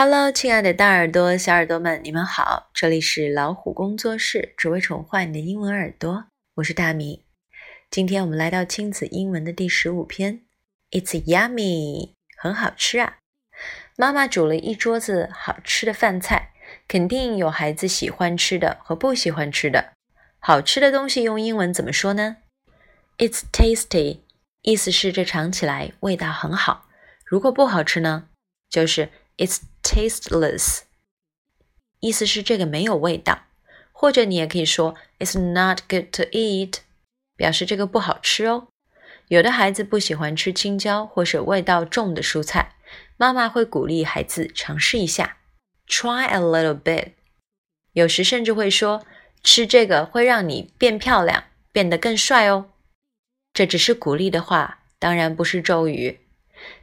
Hello，亲爱的大耳朵、小耳朵们，你们好！这里是老虎工作室，只为宠坏你的英文耳朵。我是大米。今天我们来到亲子英文的第十五篇。It's yummy，很好吃啊！妈妈煮了一桌子好吃的饭菜，肯定有孩子喜欢吃的和不喜欢吃的。好吃的东西用英文怎么说呢？It's tasty，意思是这尝起来味道很好。如果不好吃呢，就是 It's tasteless，意思是这个没有味道，或者你也可以说 It's not good to eat，表示这个不好吃哦。有的孩子不喜欢吃青椒或是味道重的蔬菜，妈妈会鼓励孩子尝试一下，try a little bit。有时甚至会说吃这个会让你变漂亮，变得更帅哦。这只是鼓励的话，当然不是咒语。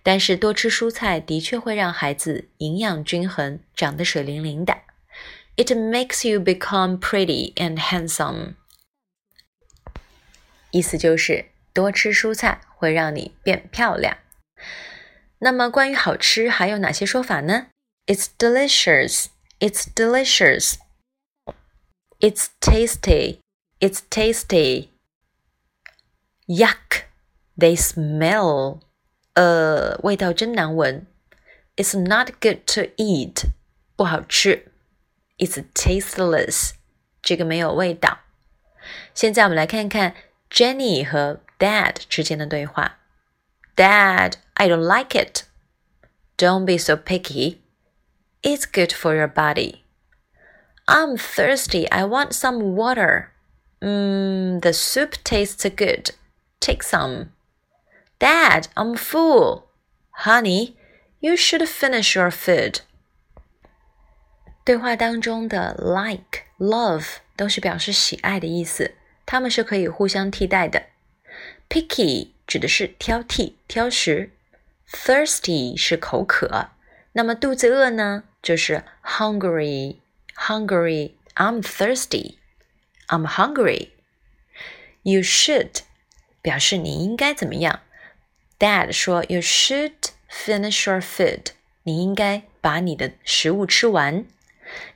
但是多吃蔬菜的确会让孩子营养均衡，长得水灵灵的。It makes you become pretty and handsome。意思就是多吃蔬菜会让你变漂亮。那么关于好吃还有哪些说法呢？It's delicious. It's delicious. It's tasty. It's tasty. Yuck! They smell. 呃，味道真难闻。It's not good to eat，不好吃。It's tasteless，这个没有味道。现在我们来看看 Jenny 和 Dad 之间的对话。Dad, I don't like it. Don't be so picky. It's good for your body. I'm thirsty. I want some water. Mmm, the soup tastes good. Take some. Dad, I'm full. Honey, you should finish your food. 对话当中的 like、love 都是表示喜爱的意思，它们是可以互相替代的。Picky 指的是挑剔、挑食，thirsty 是口渴，那么肚子饿呢，就是 hungry。Hungry, I'm thirsty. I'm hungry. You should 表示你应该怎么样。 Dad 说：“You should finish your food。你应该把你的食物吃完。”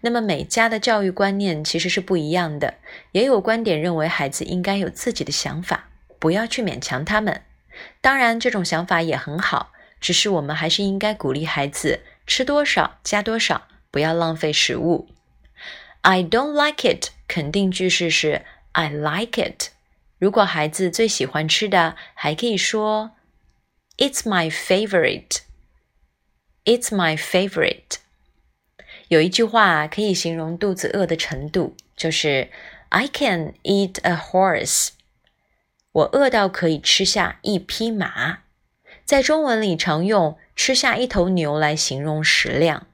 那么每家的教育观念其实是不一样的，也有观点认为孩子应该有自己的想法，不要去勉强他们。当然，这种想法也很好，只是我们还是应该鼓励孩子吃多少加多少，不要浪费食物。I don't like it。肯定句式是 I like it。如果孩子最喜欢吃的，还可以说。It's my favorite. It's my favorite. 有一句话可以形容肚子饿的程度，就是 I can eat a horse. 我饿到可以吃下一匹马。在中文里常用吃下一头牛来形容食量，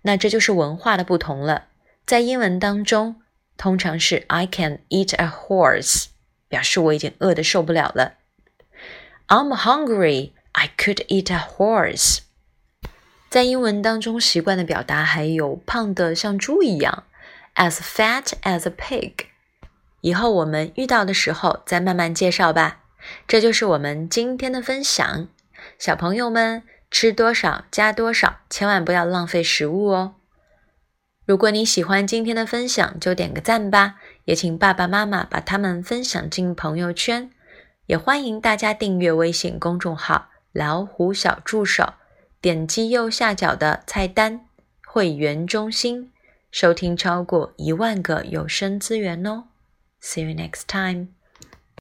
那这就是文化的不同了。在英文当中，通常是 I can eat a horse，表示我已经饿得受不了了。I'm hungry. I could eat a horse。在英文当中，习惯的表达还有胖的像猪一样，as fat as a pig。以后我们遇到的时候再慢慢介绍吧。这就是我们今天的分享，小朋友们吃多少加多少，千万不要浪费食物哦。如果你喜欢今天的分享，就点个赞吧，也请爸爸妈妈把它们分享进朋友圈，也欢迎大家订阅微信公众号。老虎小助手，点击右下角的菜单“会员中心”，收听超过一万个有声资源哦。See you next time.